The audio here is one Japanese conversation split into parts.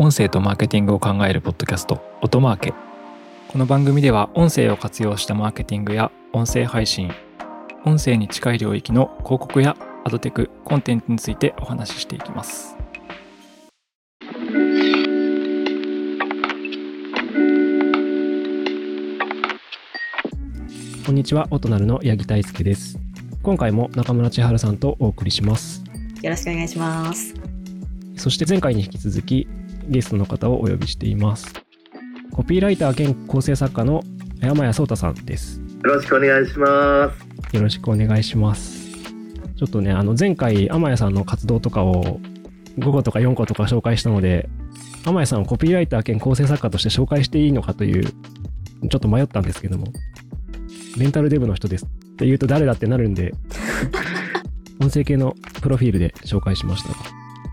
音声とマーケティングを考えるポッドキャスト音マーケこの番組では音声を活用したマーケティングや音声配信音声に近い領域の広告やアドテクコンテンツについてお話ししていきますこんにちは、オトナルの八木大輔です。今回も中村千春さんとお送りします。よろしくお願いします。そして前回に引き続きゲストの方をお呼びしています。コピーライター兼構成作家の山谷壮太さんです。よろしくお願いします。よろしくお願いします。ちょっとね、あの前回天谷さんの活動とかを5個とか4個とか紹介したので、天谷さんをコピーライター兼構成作家として紹介していいのかという、ちょっと迷ったんですけども、レンタルデブの人ですって言うと誰だってなるんで、音声系のプロフィールで紹介しました。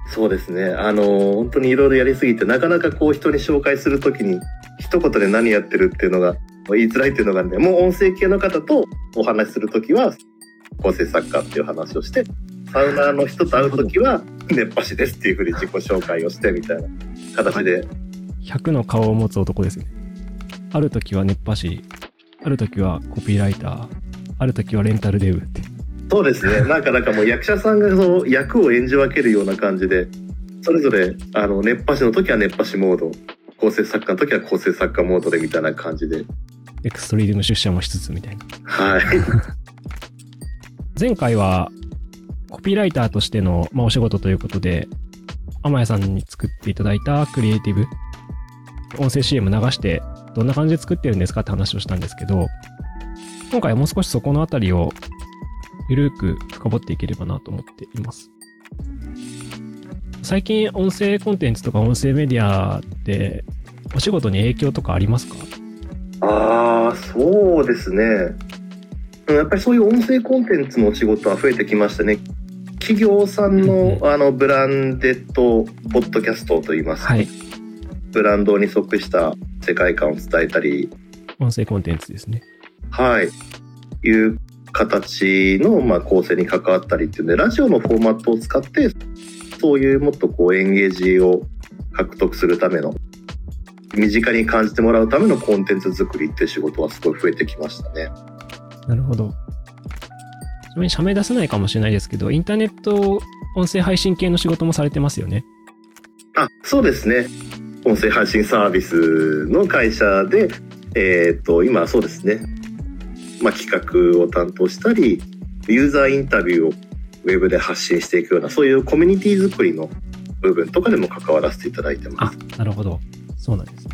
そうですね。あの、本当にいろいろやりすぎて、なかなかこう人に紹介するときに、一言で何やってるっていうのが言いづらいっていうのがあるんで、もう音声系の方とお話しするときは、構成作家っていう話をして、サウナーの人と会うときは、熱波師ですっていうふうに自己紹介をしてみたいな形で、100の顔を持つ男ですね。ある時は熱波師、ある時はコピーライター、ある時はレンタルデブって。そうですね。なんかなんかもう役者さんがその役を演じ分けるような感じで、それぞれ、あの、熱波師の時は熱波師モード、構成作家の時は構成作家モードでみたいな感じで、エクストリーム出社もしつつみたいな。はい。前回はコピーライターとしての、まあ、お仕事ということで、天谷さんに作っていただいたクリエイティブ、音声 CM 流してどんな感じで作ってるんですかって話をしたんですけど、今回はもう少しそこのあたりをゆるく深掘っていければなと思っています。最近音声コンテンツとか音声メディアってお仕事に影響とかありますか？ああ、そうですね。うんやっぱりそういう音声コンテンツのお仕事は増えてきましたね。企業さんうんのうあのブランデッドポッドキャストといいますか、はい。ブランドに即した世界観を伝えたり、音声コンテンツですね。はい、いう形のまあ構成に関わったりっていうんで、ラジオのフォーマットを使って、そういうもっとこうエンゲージを獲得するための、身近に感じてもらうためのコンテンツ作りっていう仕事はすごい増えてきましたね。なるほど。ちなみに社名出せないかもしれないですけど、インターネット音声配信系の仕事もされてますよね。あ、そうですね。音声配信サービスの会社で、えっ、と、今そうですね。まあ、企画を担当したり、ユーザーインタビューをウェブで発信していくような、そういうコミュニティ作りの部分とかでも関わらせていただいてまあす。、なるほど。そうなんですね。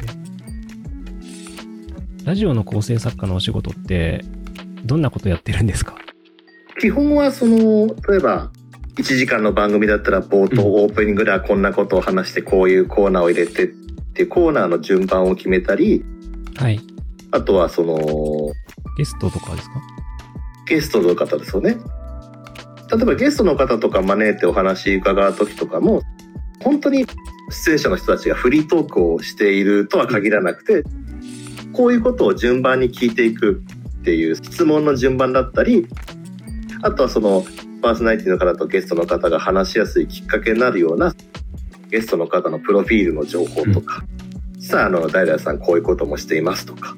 ラジオの構成作家のお仕事って、どんなことやってるんですか？基本はその、例えば、1時間の番組だったら冒頭オープニングではこんなことを話してこういうコーナーを入れてっていうコーナーの順番を決めたり、はい。あとはその、ゲストとかですか？ゲストの方ですよね。例えばゲストの方とか招いてお話伺う時とかも、本当に出演者の人たちがフリートークをしているとは限らなくて、こういうことを順番に聞いていくっていう質問の順番だったり、あとはそのパーソナリティの方とゲストの方が話しやすいきっかけになるようなゲストの方のプロフィールの情報とか、さあ、あの、誰々さんこういうこともしていますとか、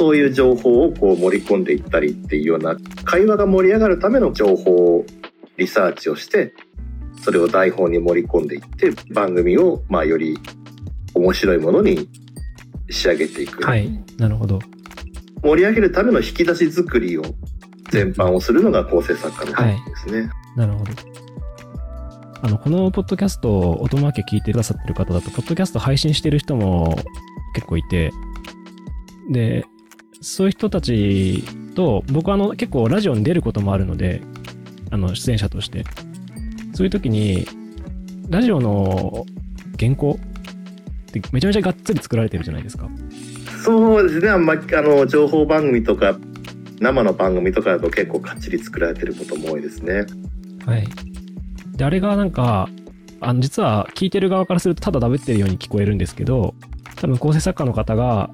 そういう情報をこう盛り込んでいったりっていうような会話が盛り上がるための情報をリサーチをしてそれを台本に盛り込んでいって番組をまあより面白いものに仕上げていく、はい。なるほど。盛り上げるための引き出し作りを全般をするのが構成作家の方ですね。なるほど。あの、このポッドキャストを音マーケ聞いてくださってる方だと、ポッドキャスト配信してる人も結構いて、で、そういう人たちと、僕はあの、結構ラジオに出ることもあるので、あの、出演者として。そういう時に、ラジオの原稿ってめちゃめちゃがっつり作られてるじゃないですか。そうですね、あんまあの情報番組とか生の番組とかだと結構かっちり作られてることも多いですね。はい。で、あれがなんか、あの、実は聞いてる側からするとただ喋ってるように聞こえるんですけど、多分構成作家の方が、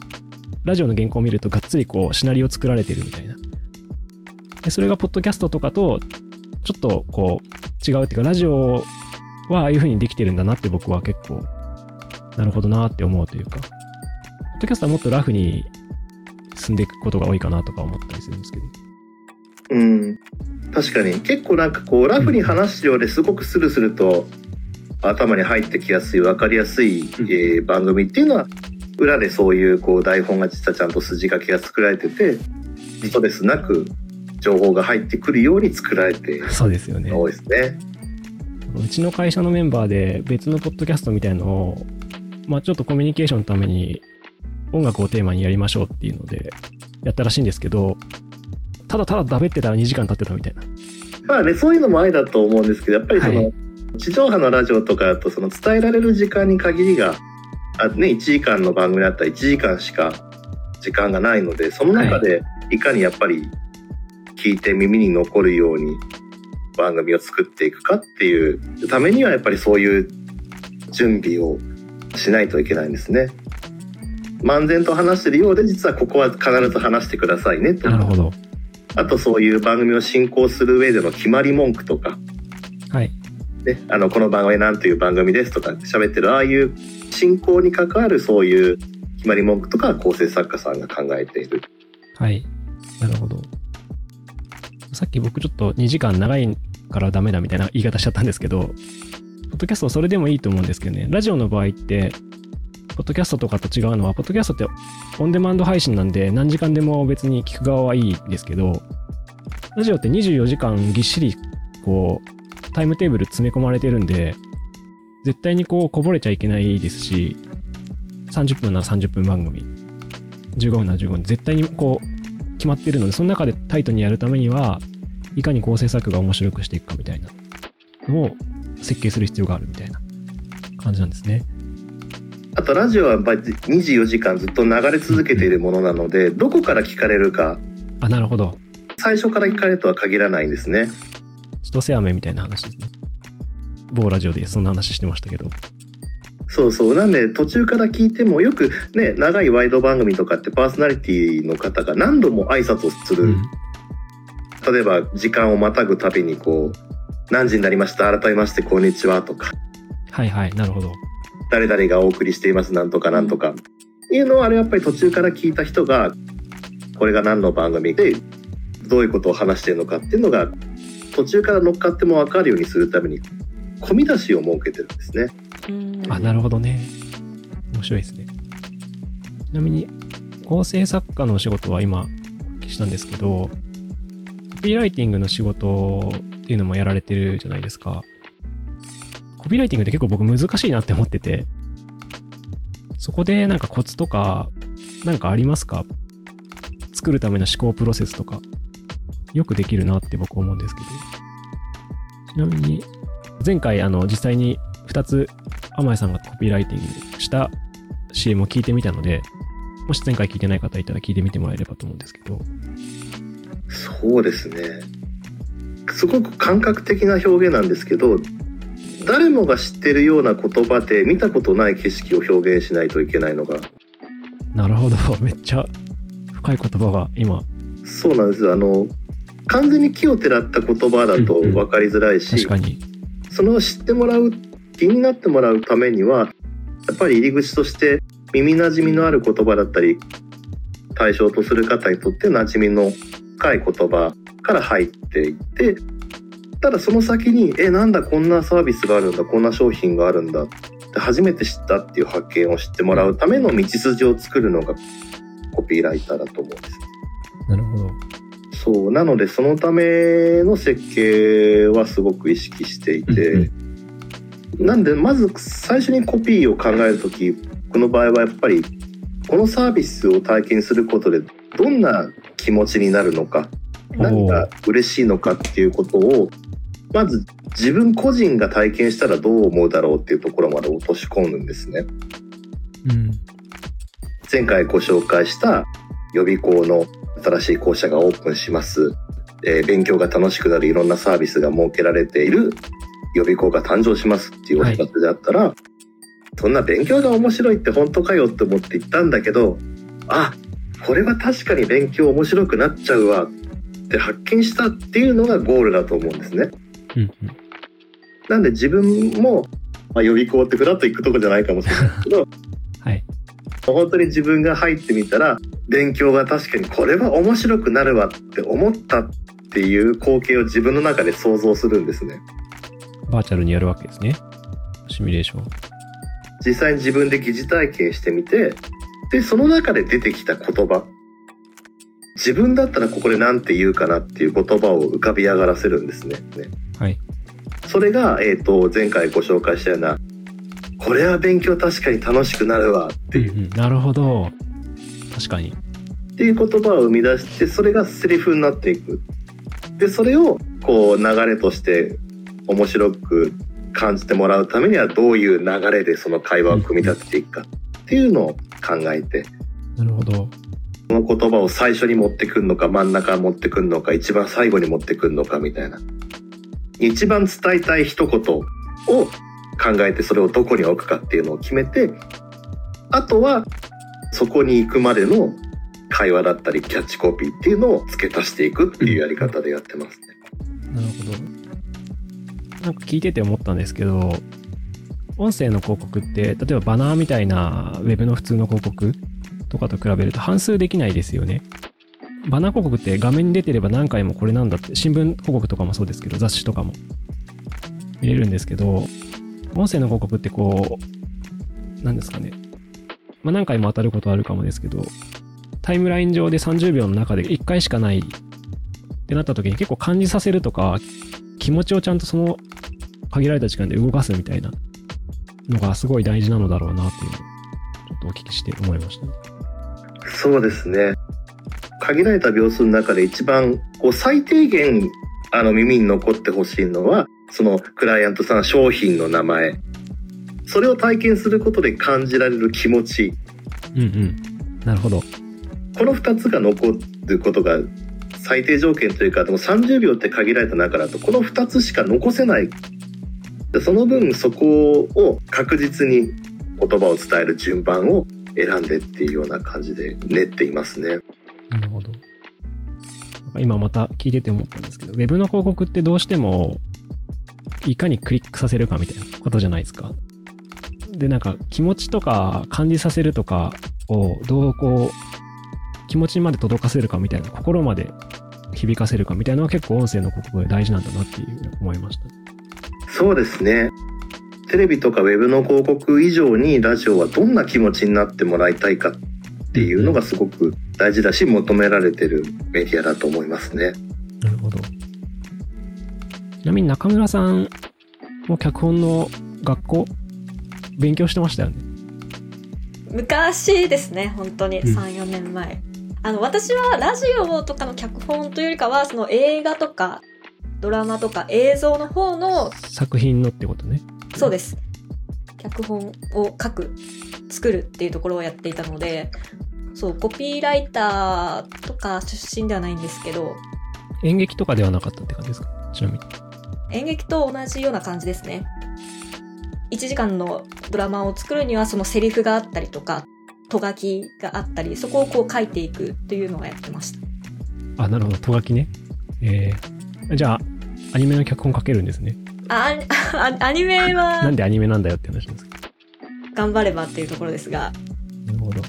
ラジオの原稿を見るとがっつりこう、シナリオ作られてるみたいな。で、それがポッドキャストとかと、ちょっとこう、違うっていうか、ラジオはああいう風にできてるんだなって僕は結構なるほどなって思うというか、ポッドキャストはもっとラフに進んでいくことが多いかなとか思ったりするんですけど。うん。確かに。結構なんかこう、ラフに話すようですごくスルスルと頭に入ってきやすい、わかりやすい、うんえー番組っていうのは、裏でそういうこう台本が実はちゃんと筋書きが作られてて、ストレスなく情報が入ってくるように作られてそうですよね。多いですね。うちの会社のメンバーで別のポッドキャストみたいのを、まあちょっとコミュニケーションのために音楽をテーマにやりましょうっていうのでやったらしいんですけど、ただただだべってたら2時間経ってたみたいな。まあね、そういうのも愛だと思うんですけど、やっぱりその、はい地上波のラジオとかだと、その伝えられる時間に限りが、あね、1時間の番組だったら1時間しか時間がないので、その中でいかにやっぱり聞いて耳に残るように番組を作っていくかっていうためには、やっぱりそういう準備をしないといけないんですね。漫然と話してるようで、実はここは必ず話してくださいねとか、なるほど。あとそういう番組を進行する上での決まり文句とか、はい。ね、あのこの番組なんという番組ですとか喋ってるああいう進行に関わるそういう決まり文句とか構成作家さんが考えている。はい。なるほど。さっき僕ちょっと2時間長いからダメだみたいな言い方しちゃったんですけど、ポッドキャストそれでもいいと思うんですけどね、ラジオの場合って、ポッドキャストとかと違うのは、ポッドキャストってオンデマンド配信なんで何時間でも別に聞く側はいいんですけど、ラジオって24時間ぎっしりこう、タイムテーブル詰め込まれてるんで、絶対にこうこぼれちゃいけないですし、30分なら30分番組、15分なら15分、絶対にこう決まってるので、その中でタイトにやるためには、いかに構成作が面白くしていくかみたいなのを設計する必要があるみたいな感じなんですね。あとラジオはやっぱり24時間ずっと流れ続けているものなので、どこから聞かれるか、あ、なるほど。最初から聞かれるとは限らないんですね。千歳飴みたいな話ですね。某ラジオでそんな話してましたけど。そうそう。なんで途中から聞いてもよくね、長いワイド番組とかってパーソナリティの方が何度も挨拶をする。うん。例えば時間をまたぐたびにこう、何時になりました改めましてこんにちはとか。はいはい、なるほど。誰々がお送りしていますなんとかなんとかいうのはあれやっぱり途中から聞いた人がこれが何の番組でどういうことを話しているのかっていうのが途中から乗っかっても分かるようにするために込み出しを設けてるんですね。あ、なるほどね。面白いですね。ちなみに、構成作家のお仕事は今、お聞きしたんですけど、コピーライティングの仕事っていうのもやられてるじゃないですか。コピーライティングって結構僕難しいなって思ってて、そこでなんかコツとか、なんかありますか？作るための思考プロセスとか、よくできるなって僕思うんですけど。ちなみに、前回あの実際に2つ天谷さんがコピーライティングした CM を聞いてみたので、もし前回聞いてない方いたら聞いてみてもらえればと思うんですけど。そうですね。すごく感覚的な表現なんですけど誰もが知ってるような言葉で見たことない景色を表現しないといけないのがなるほど。めっちゃ深い言葉が今、そうなんですあの完全に木をてらった言葉だと分かりづらいし、確かに。その知ってもらう気になってもらうためにはやっぱり入り口として耳なじみのある言葉だったり対象とする方にとって馴染みの深い言葉から入っていってただその先に「えなんだこんなサービスがあるんだこんな商品があるんだ」って初めて知ったっていう発見を知ってもらうための道筋を作るのがコピーライターだと思うんです。なるほど。そうなのでそのための設計はすごく意識していて。うんうんなんでまず最初にコピーを考える時この場合はやっぱりこのサービスを体験することでどんな気持ちになるのか何が嬉しいのかっていうことをまず自分個人が体験したらどう思うだろうっていうところまで落とし込むんですね。うん。前回ご紹介した予備校の新しい校舎がオープンします、えー勉強が楽しくなるいろんなサービスが設けられている予備校が誕生しますっていうお知らせであったら、そんな勉強が面白いって本当かよって思って行ったんだけどあこれは確かに勉強面白くなっちゃうわって発見したっていうのがゴールだと思うんですね。うんうん。なんで自分もまあ、予備校ってフラッと行くとこじゃないかもしれないけどはい。本当に自分が入ってみたら勉強が確かにこれは面白くなるわって思ったっていう光景を自分の中で想像するんですね。バーチャルにやるわけですね。シミュレーション。実際に自分で疑似体験してみてでその中で出てきた言葉自分だったらここで何て言うかなっていう言葉を浮かび上がらせるんですね。ねはい。それが、えー、と前回ご紹介したようなこれは勉強確かに楽しくなるわっていううんうんなるほど。確かに。っていう言葉を生み出してそれがセリフになっていくでそれをこう流れとして面白く感じてもらうためにはどういう流れでその会話を組み立てていくかっていうのを考えてなるほど。その言葉を最初に持ってくるのか真ん中持ってくるのか一番最後に持ってくるのかみたいな一番伝えたい一言を考えてそれをどこに置くかっていうのを決めてあとはそこに行くまでの会話だったりキャッチコピーっていうのを付け足していくっていうやり方でやってますね。なるほど。なんか聞いてて思ったんですけど、音声の広告って、例えばバナーみたいなウェブの普通の広告とかと比べると反数できないですよね。バナー広告って画面に出てれば何回もこれなんだって、新聞広告とかもそうですけど、雑誌とかも見れるんですけど、音声の広告ってこう、なんですかね。まあ何回も当たることあるかもですけど、タイムライン上で30秒の中で1回しかないってなった時に結構感じさせるとか、気持ちをちゃんとその限られた時間で動かすみたいなのがすごい大事なのだろうなっていうのをちょっとお聞きして思いました。そうですね限られた秒数の中で一番こう最低限あの耳に残ってほしいのはそのクライアントさん商品の名前それを体験することで感じられる気持ちうんうん。なるほど。この2つが残ることが最低条件というかでも30秒って限られた中だとこの2つしか残せないでその分そこを確実に言葉を伝える順番を選んでっていうような感じで練っていますね。なるほど。今また聞いてて思ったんですけど、ウェブの広告ってどうしても、いかにクリックさせるかみたいなことじゃないですか。で、なんか気持ちとか感じさせるとかをどうこう、気持ちまで届かせるかみたいな、心まで響かせるかみたいなのは結構音声の広告で大事なんだなっていう思いました。そうですねテレビとかウェブの広告以上にラジオはどんな気持ちになってもらいたいかっていうのがすごく大事だし求められてるメディアだと思いますね。なるほど。ちなみに中村さんも脚本の学校勉強してましたよね？昔ですね本当にうん34年前、あの私はラジオとかの脚本というよりかはその映画とかドラマとか映像の方の作品のってことね。そうです脚本を書く作るっていうところをやっていたのでそうコピーライターとか出身ではないんですけど演劇とかではなかったって感じですか？ちなみに。演劇と同じような感じですね1時間のドラマを作るにはそのセリフがあったりとかと書きがあったりそこをこう書いていくっていうのをやってましたあ、なるほど。とがきね。えー、じゃあ、アニメの脚本書けるんですね。ああ アニメなはんでアニメなんだよって話なんですけ頑張ればっていうところですがど。なるほど。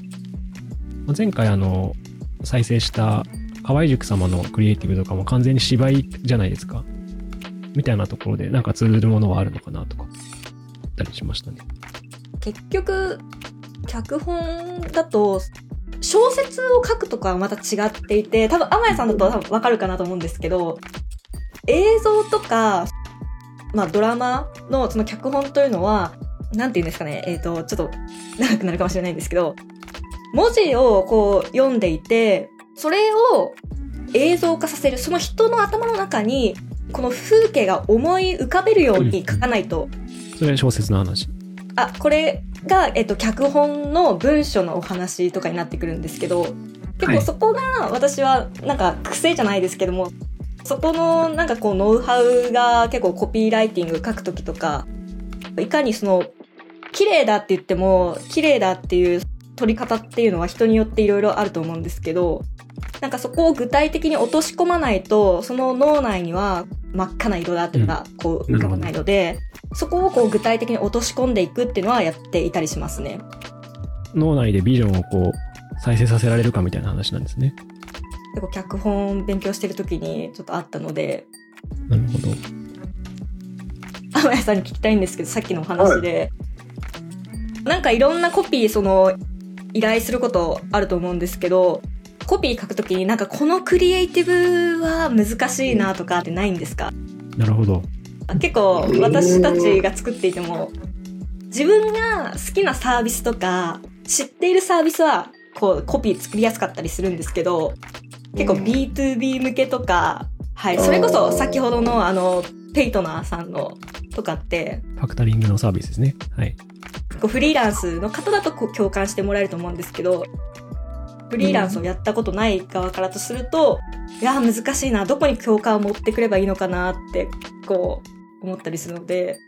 まあ前回、あの、再生した河合塾様のクリエイティブとかも完全に芝居じゃないですか。みたいなところで、なんか通ずるものはあるのかなとか、たりしましたね。結局脚本だと小説を書くとかはまた違っていて多分天谷さんだと多分分かるかなと思うんですけど映像とか、まあ、ドラマのその脚本というのはなんて言うんですかねえっ、とちょっと長くなるかもしれないんですけど文字をこう読んでいてそれを映像化させるその人の頭の中にこの風景が思い浮かべるように書かないとそれ小説の話。あ、これが、えっと、脚本の文章のお話とかになってくるんですけど、結はい構そこが私はなんか癖じゃないですけども、そこのなんかこうノウハウが結構コピーライティング書くときとか、いかにその、綺麗だって言っても、綺麗だっていう取り方っていうのは人によっていろいろあると思うんですけど、なんかそこを具体的に落とし込まないと、その脳内には真っ赤な色だっていうのがこう浮かばないので、そこをこう具体的に落とし込んでいくっていうのはやっていたりしますね。脳内でビジョンをこう、再生させられるかみたいな話なんですね。結構脚本勉強してる時にちょっとあったので、なるほど。天谷さんに聞きたいんですけど、さっきのお話で、なんかいろんなコピー、その、依頼することあると思うんですけど、コピー書くときになんかこのクリエイティブは難しいなとかってないんですか？なるほど。結構私たちが作っていても、自分が好きなサービスとか、知っているサービスは、こう、コピー作りやすかったりするんですけど、結構 B2B 向けとか、はい、それこそ先ほどのあの、ペイトナーさんのとかって、ファクタリングのサービスですね。はい。フリーランスの方だと共感してもらえると思うんですけど、フリーランスをやったことない側からとすると、いやー難しいな、どこに共感を持ってくればいいのかなって、こう、思ったりするので、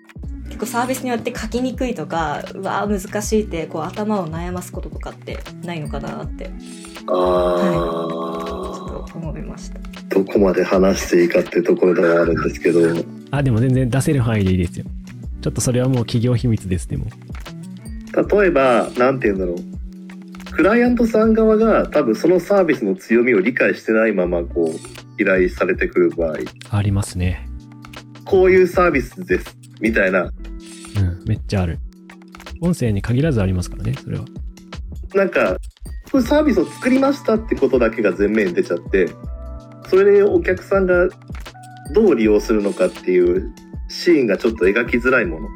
結構サービスによって書きにくいとか、うわー難しいって、こう頭を悩ますこととかってないのかなって、ちょあっと思いました。あ、どこまで話していいかっていうところではあるんですけど、あ、でも全然出せる範囲でいいですよ。ちょっとそれはもう企業秘密です、でも。例えば、なんて言うんだろう。クライアントさん側が多分そのサービスの強みを理解してないままこう依頼されてくる場合、ありますね。こういうサービスですみたいな、うん、めっちゃある。音声に限らずありますからね、それは。なんか、こういうサービスを作りましたってことだけが前面に出ちゃって、それでお客さんがどう利用するのかっていうシーンがちょっと描きづらいもの。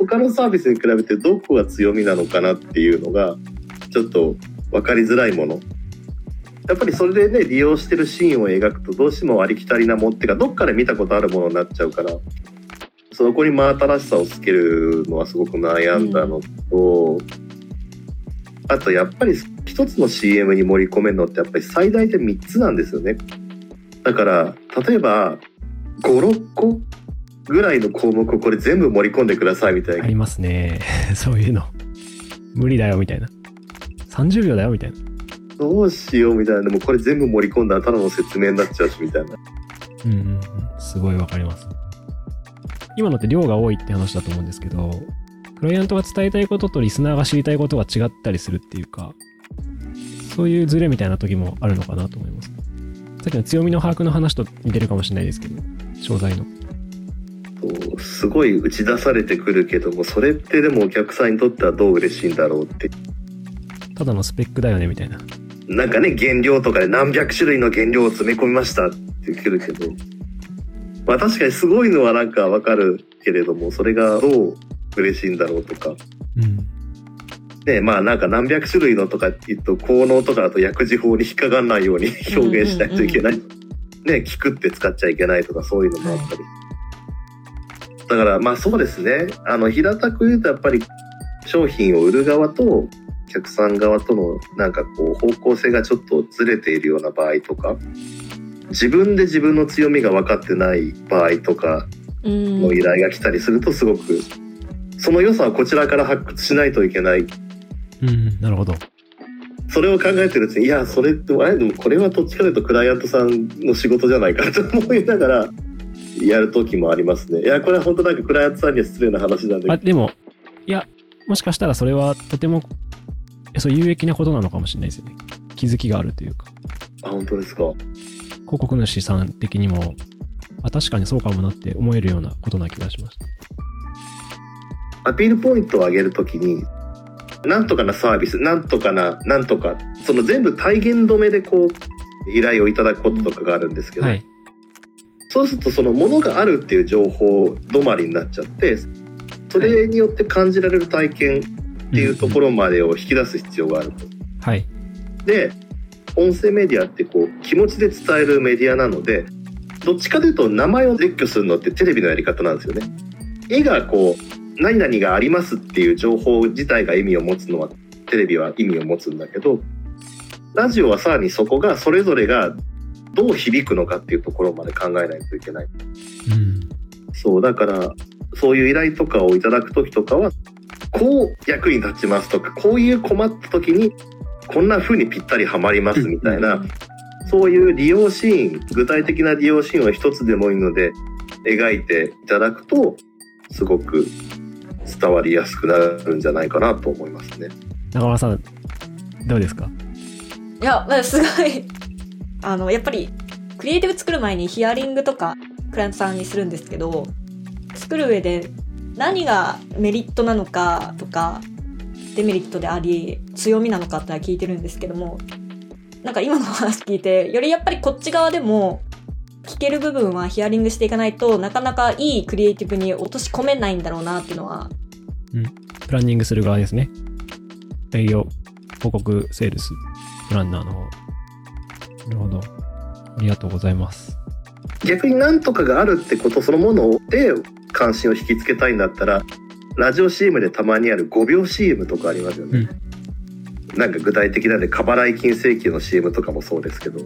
他のサービスに比べてどこが強みなのかなっていうのが、ちょっと分かりづらいもの。やっぱりそれでね、利用してるシーンを描くとどうしてもありきたりなもんっていうか、どっかで見たことあるものになっちゃうから、そこに真新しさをつけるのはすごく悩んだのと、あとやっぱり一つの CM に盛り込めるのってやっぱり最大で3つなんですよね。だから、例えば、5、6個ぐらいの項目をこれ全部盛り込んでくださいみたいな。ありますね。そういうの。無理だよ、みたいな。30秒だよ、みたいな。どうしようみたいな。でもこれ全部盛り込んだらただの説明になっちゃうしみたいな。うんうんうん。すごいわかります。今のって量が多いって話だと思うんですけど、クライアントが伝えたいこととリスナーが知りたいことが違ったりするっていうか、そういうズレみたいな時もあるのかなと思います。さっきの強みの把握の話と似てるかもしれないですけど、商材の。すごい打ち出されてくるけども、それってでもお客さんにとってはどう嬉しいんだろうって。ただのスペックだよね、みたいな。なんかね、原料とかで何百種類の原料を詰め込みましたって言ってくるけど、まあ確かにすごいのはなんかわかるけれども、それがどう嬉しいんだろうとか。うん。ね、まあなんか何百種類のとかって言うと、効能とかだと薬事法に引っかかんないように 表現しないといけない。ね、聞くって使っちゃいけないとかそういうのもあったり。だからまあそうですね。あの、平たく言うとやっぱり商品を売る側とお客さん側とのなんかこう方向性がちょっとずれているような場合とか、自分で自分の強みが分かってない場合とかうんの依頼が来たりするとすごく、その良さをこちらから発掘しないといけない。うん、なるほど。それを考えてるうちにいやそれってあれ？でもこれはどっちかというとクライアントさんの仕事じゃないかと思いながらやる時もありますね。いやこれは本当なんかクライアントさんには失礼な話なんで。あ、でも、いや、もしかしたらそれはとても、えそう有益なことなのかもしれないですよね。気づきがあるというか、あ本当ですか広告主さん的にも、あ、確かにそうかもなって思えるようなことな気がしました。アピールポイントを上げるときになんとかなサービスなんとかななんとかその全部体現止めでこう依頼をいただくこととかがあるんですけど、はい。そうするとそのものがあるっていう情報止まりになっちゃってそれによって感じられる体験っていうところまでを引き出す必要があると。はい。で音声メディアってこう気持ちで伝えるメディアなのでどっちかというと名前を列挙するのってテレビのやり方なんですよね。絵がこう何々がありますっていう情報自体が意味を持つのはテレビは意味を持つんだけどラジオはさらにそこがそれぞれがどう響くのかっていうところまで考えないといけない。うん。そうだからそういう依頼とかをいただく時とかはこう役に立ちますとかこういう困った時にこんな風にぴったりはまりますみたいな、うんそういう利用シーン具体的な利用シーンを一つでもいいので描いていただくとすごく伝わりやすくなるんじゃないかなと思いますね。中村さん、どうですか？いや、まあすごい、あの、やっぱり、クリエイティブ作る前にヒアリングとか、クライアントさんにするんですけど、作る上で何がメリットなのかとか、デメリットであり、強みなのかってのは聞いてるんですけども、なんか今の話聞いて、よりやっぱりこっち側でも、聞ける部分はヒアリングしていかないとなかなかいいクリエイティブに落とし込めないんだろうなっていうのはプランニングする側ですね。営業、広告、セールス、プランナーの方。なるほど。ありがとうございます。逆に何とかがあるってことそのもので関心を引きつけたいんだったらラジオ CM でたまにある5秒 CM とかありますよね、なんか具体的なんで過払い金請求の CM とかもそうですけど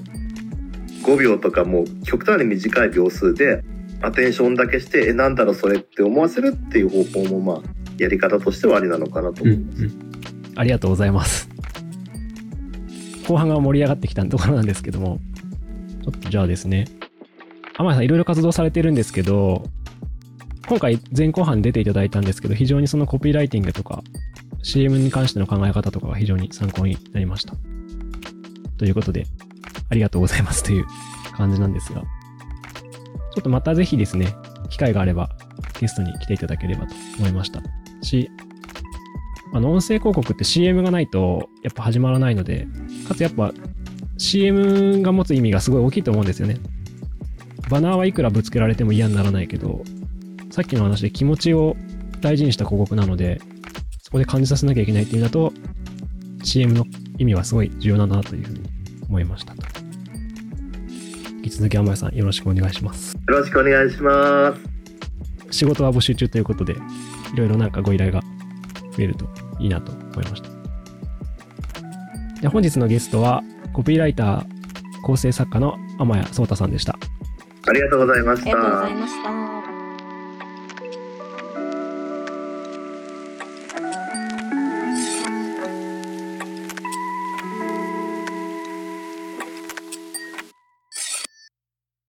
5秒とかもう極端に短い秒数でアテンションだけしてえなんだろうそれって思わせるっていう方法もまあやり方としてはありなのかなと思います、ありがとうございます。後半が盛り上がってきたところなんですけども、ちょっとじゃあですね、天谷さんいろいろ活動されてるんですけど、今回前後半出ていただいたんですけど、非常にそのコピーライティングとか CM に関しての考え方とかが非常に参考になりました。ということで、ありがとうございますという感じなんですが、ちょっとまたぜひですね、機会があればゲストに来ていただければと思いましたし、あの、音声広告って CM がないとやっぱ始まらないので、かつやっぱ CM が持つ意味がすごい大きいと思うんですよね。バナーはいくらぶつけられても嫌にならないけど、さっきの話で気持ちを大事にした広告なので、そこで感じさせなきゃいけないっていうのだと、CM の意味はすごい重要だなというふうに思いましたと。引き続き、天谷さんよろしくお願いします。よろしくお願いします仕事は募集中ということで、いろいろなんかご依頼が増えるといいなと思いました。で本日のゲストは、コピーライター、構成作家の天谷聡太さんでした。ありがとうございましありがとうございたました。